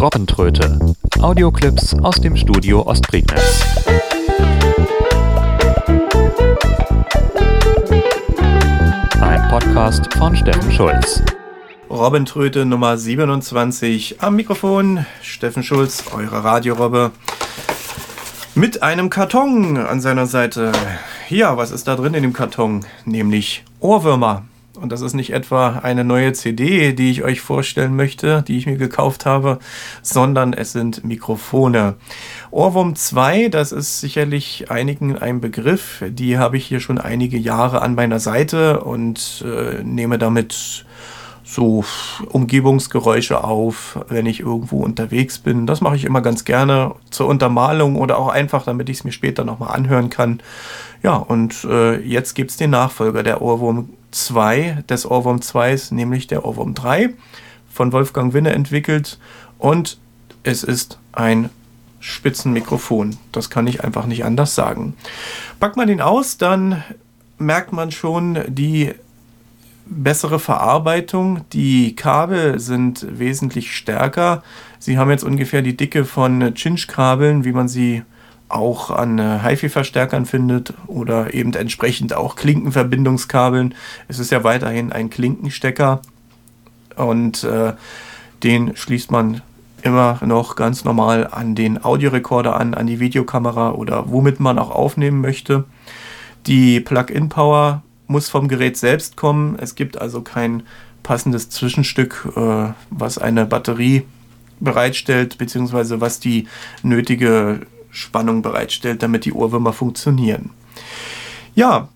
Robbentröte. Audioclips aus dem Studio Ostprignitz. Ein Podcast von Steffen Schulz. Robbentröte Nummer 27 am Mikrofon. Steffen Schulz, eure Radiorobbe. Mit einem Karton an seiner Seite. Ja, was ist da drin in dem Karton? Nämlich Ohrwürmer. Und das ist nicht etwa eine neue CD, die ich euch vorstellen möchte, die ich mir gekauft habe, sondern es sind Mikrofone. Ohrwurm 2, das ist sicherlich einigen ein Begriff. Die habe ich hier schon einige Jahre an meiner Seite und äh, nehme damit so Umgebungsgeräusche auf, wenn ich irgendwo unterwegs bin. Das mache ich immer ganz gerne zur Untermalung oder auch einfach, damit ich es mir später nochmal anhören kann. Ja, und äh, jetzt gibt es den Nachfolger der Ohrwurm 2, des Ohrwurm 2, nämlich der Ohrwurm 3, von Wolfgang Winne entwickelt. Und es ist ein Spitzenmikrofon. Das kann ich einfach nicht anders sagen. Packt man den aus, dann merkt man schon die bessere Verarbeitung. Die Kabel sind wesentlich stärker. Sie haben jetzt ungefähr die Dicke von Cinch-Kabeln, wie man sie auch an äh, HiFi-Verstärkern findet oder eben entsprechend auch Klinkenverbindungskabeln. Es ist ja weiterhin ein Klinkenstecker und äh, den schließt man immer noch ganz normal an den Audiorekorder an, an die Videokamera oder womit man auch aufnehmen möchte. Die Plug-in-Power muss vom Gerät selbst kommen. Es gibt also kein passendes Zwischenstück, äh, was eine Batterie bereitstellt, beziehungsweise was die nötige Spannung bereitstellt, damit die Ohrwürmer funktionieren. Ja,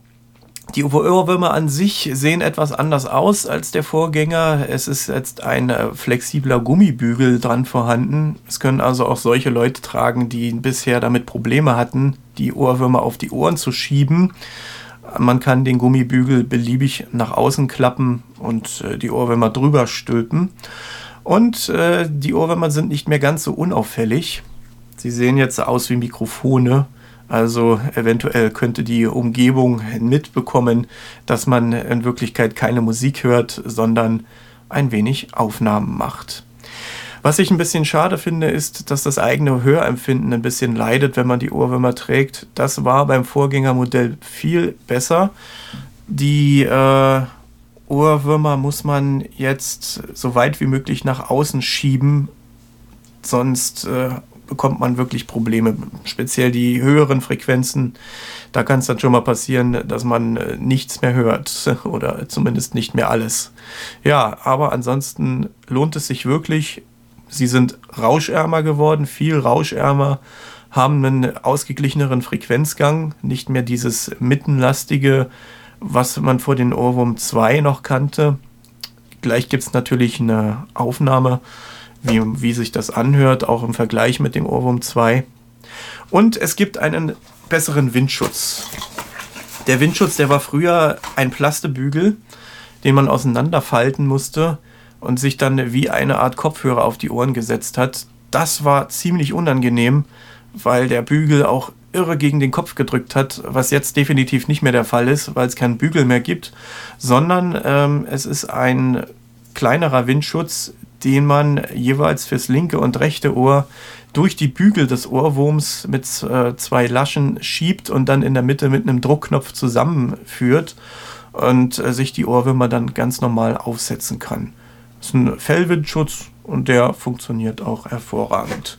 die Ohrwürmer an sich sehen etwas anders aus als der Vorgänger. Es ist jetzt ein äh, flexibler Gummibügel dran vorhanden. Es können also auch solche Leute tragen, die bisher damit Probleme hatten, die Ohrwürmer auf die Ohren zu schieben. Man kann den Gummibügel beliebig nach außen klappen und äh, die Ohrwürmer drüber stülpen. Und äh, die Ohrwürmer sind nicht mehr ganz so unauffällig. Sie sehen jetzt aus wie Mikrofone. Also eventuell könnte die Umgebung mitbekommen, dass man in Wirklichkeit keine Musik hört, sondern ein wenig Aufnahmen macht. Was ich ein bisschen schade finde, ist, dass das eigene Hörempfinden ein bisschen leidet, wenn man die Ohrwürmer trägt. Das war beim Vorgängermodell viel besser. Die äh, Ohrwürmer muss man jetzt so weit wie möglich nach außen schieben, sonst äh, bekommt man wirklich Probleme. Speziell die höheren Frequenzen, da kann es dann schon mal passieren, dass man äh, nichts mehr hört oder zumindest nicht mehr alles. Ja, aber ansonsten lohnt es sich wirklich, Sie sind rauschärmer geworden, viel rauschärmer, haben einen ausgeglicheneren Frequenzgang, nicht mehr dieses mittenlastige, was man vor den Ohrwurm 2 noch kannte. Gleich gibt es natürlich eine Aufnahme, wie, wie sich das anhört, auch im Vergleich mit dem Ohrwurm 2. Und es gibt einen besseren Windschutz. Der Windschutz, der war früher ein Plastebügel, den man auseinanderfalten musste und sich dann wie eine Art Kopfhörer auf die Ohren gesetzt hat. Das war ziemlich unangenehm, weil der Bügel auch irre gegen den Kopf gedrückt hat, was jetzt definitiv nicht mehr der Fall ist, weil es keinen Bügel mehr gibt, sondern ähm, es ist ein kleinerer Windschutz, den man jeweils fürs linke und rechte Ohr durch die Bügel des Ohrwurms mit äh, zwei Laschen schiebt und dann in der Mitte mit einem Druckknopf zusammenführt und äh, sich die Ohrwürmer dann ganz normal aufsetzen kann. Ist ein Fellwindschutz und der funktioniert auch hervorragend.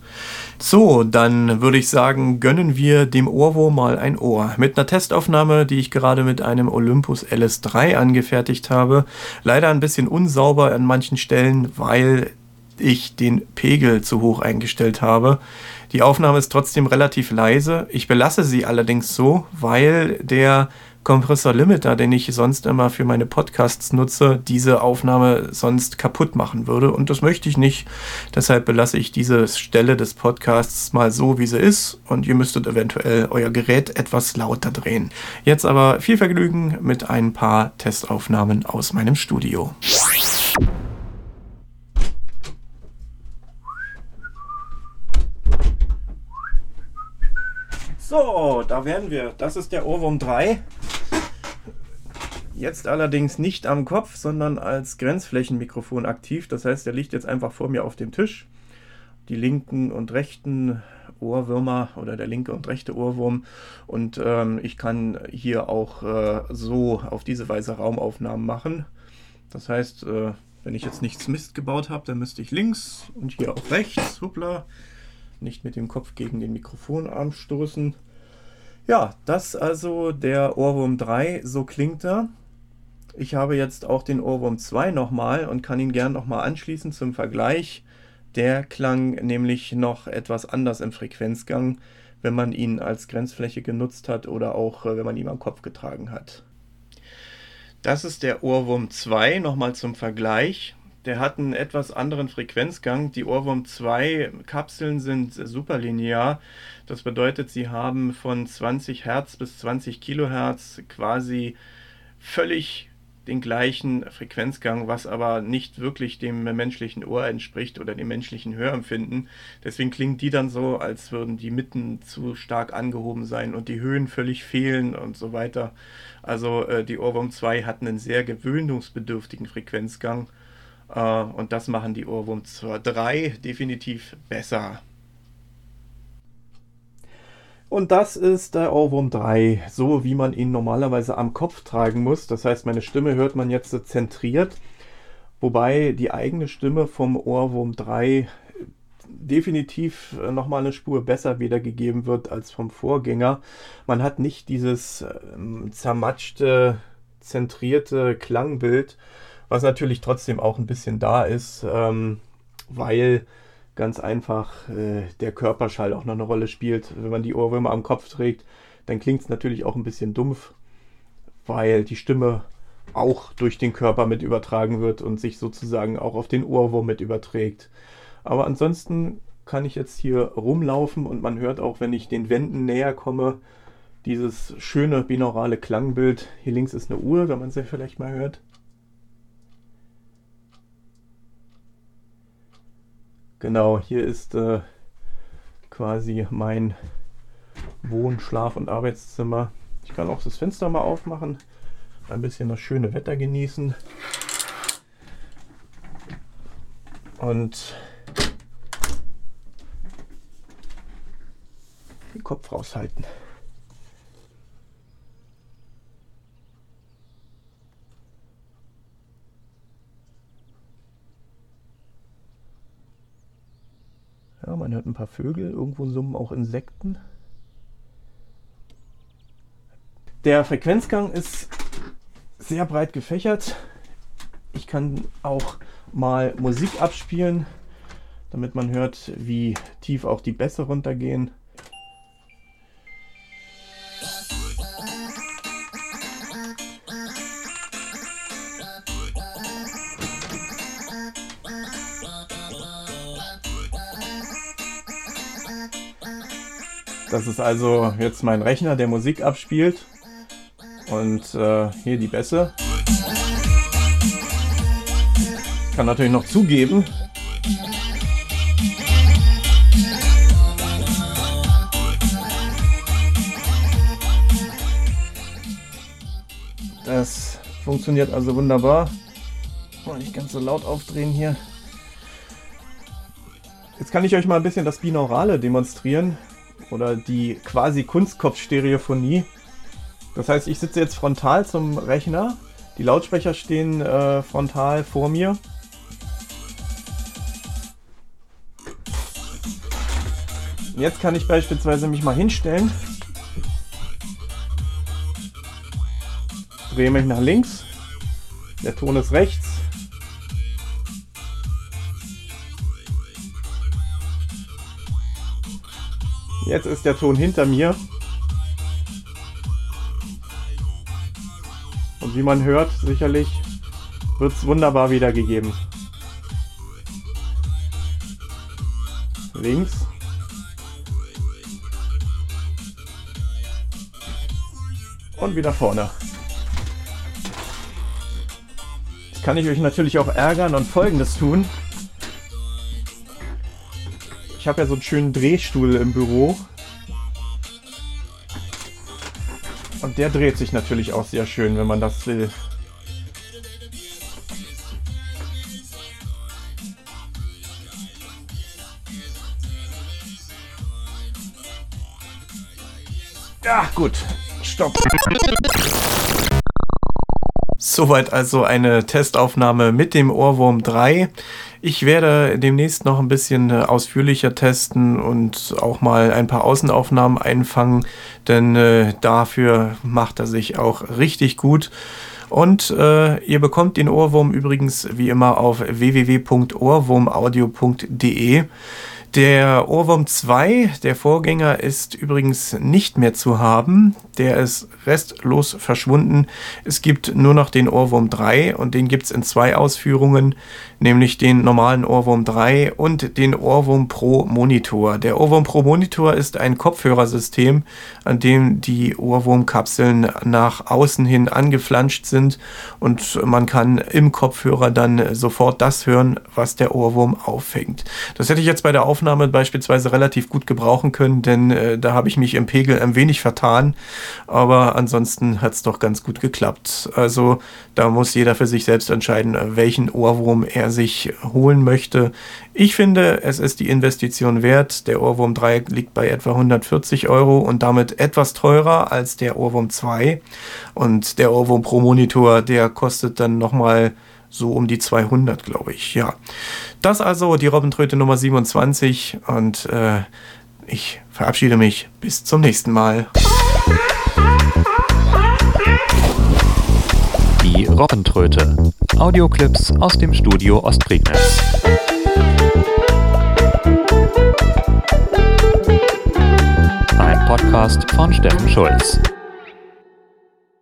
So, dann würde ich sagen, gönnen wir dem Ohrwurm mal ein Ohr. Mit einer Testaufnahme, die ich gerade mit einem Olympus LS3 angefertigt habe. Leider ein bisschen unsauber an manchen Stellen, weil ich den Pegel zu hoch eingestellt habe. Die Aufnahme ist trotzdem relativ leise. Ich belasse sie allerdings so, weil der Kompressor Limiter, den ich sonst immer für meine Podcasts nutze, diese Aufnahme sonst kaputt machen würde. Und das möchte ich nicht. Deshalb belasse ich diese Stelle des Podcasts mal so, wie sie ist. Und ihr müsstet eventuell euer Gerät etwas lauter drehen. Jetzt aber viel Vergnügen mit ein paar Testaufnahmen aus meinem Studio. So, da wären wir. Das ist der Ohrwurm 3. Jetzt allerdings nicht am Kopf, sondern als Grenzflächenmikrofon aktiv. Das heißt, der liegt jetzt einfach vor mir auf dem Tisch. die linken und rechten Ohrwürmer oder der linke und rechte Ohrwurm. Und ähm, ich kann hier auch äh, so auf diese Weise Raumaufnahmen machen. Das heißt, äh, wenn ich jetzt nichts Mist gebaut habe, dann müsste ich links und hier auch rechts, hoppla, nicht mit dem Kopf gegen den Mikrofonarm stoßen. Ja, das also der Ohrwurm 3, so klingt er. Ich habe jetzt auch den Ohrwurm 2 nochmal und kann ihn gern nochmal anschließen zum Vergleich. Der klang nämlich noch etwas anders im Frequenzgang, wenn man ihn als Grenzfläche genutzt hat oder auch äh, wenn man ihn am Kopf getragen hat. Das ist der Ohrwurm 2, nochmal zum Vergleich. Der hat einen etwas anderen Frequenzgang. Die Ohrwurm 2 Kapseln sind superlinear. Das bedeutet, sie haben von 20 Hertz bis 20 Kilohertz quasi völlig den gleichen Frequenzgang, was aber nicht wirklich dem menschlichen Ohr entspricht oder dem menschlichen Hörempfinden. Deswegen klingen die dann so, als würden die Mitten zu stark angehoben sein und die Höhen völlig fehlen und so weiter. Also äh, die Ohrwurm 2 hatten einen sehr gewöhnungsbedürftigen Frequenzgang äh, und das machen die Ohrwurm 3 definitiv besser. Und das ist der Ohrwurm 3, so wie man ihn normalerweise am Kopf tragen muss. Das heißt, meine Stimme hört man jetzt zentriert, wobei die eigene Stimme vom Ohrwurm 3 definitiv nochmal eine Spur besser wiedergegeben wird als vom Vorgänger. Man hat nicht dieses ähm, zermatschte, zentrierte Klangbild, was natürlich trotzdem auch ein bisschen da ist, ähm, weil ganz einfach äh, der Körperschall auch noch eine Rolle spielt. Wenn man die Ohrwürmer am Kopf trägt, dann klingt es natürlich auch ein bisschen dumpf, weil die Stimme auch durch den Körper mit übertragen wird und sich sozusagen auch auf den Ohrwurm mit überträgt. Aber ansonsten kann ich jetzt hier rumlaufen und man hört auch, wenn ich den Wänden näher komme, dieses schöne binaurale Klangbild. Hier links ist eine Uhr, wenn man sie vielleicht mal hört. Genau, hier ist äh, quasi mein Wohn-, Schlaf- und Arbeitszimmer. Ich kann auch das Fenster mal aufmachen, ein bisschen das schöne Wetter genießen. Und den Kopf raushalten. Ein paar Vögel, irgendwo summen auch Insekten. Der Frequenzgang ist sehr breit gefächert. Ich kann auch mal Musik abspielen, damit man hört, wie tief auch die Bässe runtergehen. Das ist also jetzt mein Rechner, der Musik abspielt. Und äh, hier die Bässe. Kann natürlich noch zugeben. Das funktioniert also wunderbar. Mal nicht ganz so laut aufdrehen hier. Jetzt kann ich euch mal ein bisschen das Binaurale demonstrieren oder die quasi Kunstkopfstereophonie. Das heißt, ich sitze jetzt frontal zum Rechner, die Lautsprecher stehen äh, frontal vor mir. Jetzt kann ich beispielsweise mich mal hinstellen, drehe mich nach links, der Ton ist rechts Jetzt ist der Ton hinter mir. Und wie man hört, sicherlich wird es wunderbar wiedergegeben. Links. Und wieder vorne. Jetzt kann ich euch natürlich auch ärgern und folgendes tun. Ich habe ja so einen schönen Drehstuhl im Büro. Und der dreht sich natürlich auch sehr schön, wenn man das will. Ja, gut. Stopp. Soweit also eine Testaufnahme mit dem Ohrwurm 3. Ich werde demnächst noch ein bisschen äh, ausführlicher testen und auch mal ein paar Außenaufnahmen einfangen, denn äh, dafür macht er sich auch richtig gut. Und äh, ihr bekommt den Ohrwurm übrigens wie immer auf www.ohrwurmaudio.de. Der Ohrwurm 2, der Vorgänger, ist übrigens nicht mehr zu haben. Der ist restlos verschwunden. Es gibt nur noch den Ohrwurm 3 und den gibt es in zwei Ausführungen, nämlich den normalen Ohrwurm 3 und den Ohrwurm Pro Monitor. Der Ohrwurm Pro Monitor ist ein Kopfhörersystem, an dem die Ohrwurmkapseln nach außen hin angeflanscht sind und man kann im Kopfhörer dann sofort das hören, was der Ohrwurm auffängt. Das hätte ich jetzt bei der Aufnahme Aufnahme beispielsweise relativ gut gebrauchen können, denn äh, da habe ich mich im Pegel ein wenig vertan. Aber ansonsten hat es doch ganz gut geklappt. Also da muss jeder für sich selbst entscheiden, welchen Ohrwurm er sich holen möchte. Ich finde, es ist die Investition wert. Der Ohrwurm 3 liegt bei etwa 140 Euro und damit etwas teurer als der Ohrwurm 2. Und der Ohrwurm Pro Monitor, der kostet dann nochmal so um die 200, glaube ich. Ja, das also die Robbentröte Nummer 27 und äh, ich verabschiede mich. Bis zum nächsten Mal. Die Robbentröte. Audioclips aus dem Studio Ostprignitz. Ein Podcast von Steffen Schulz.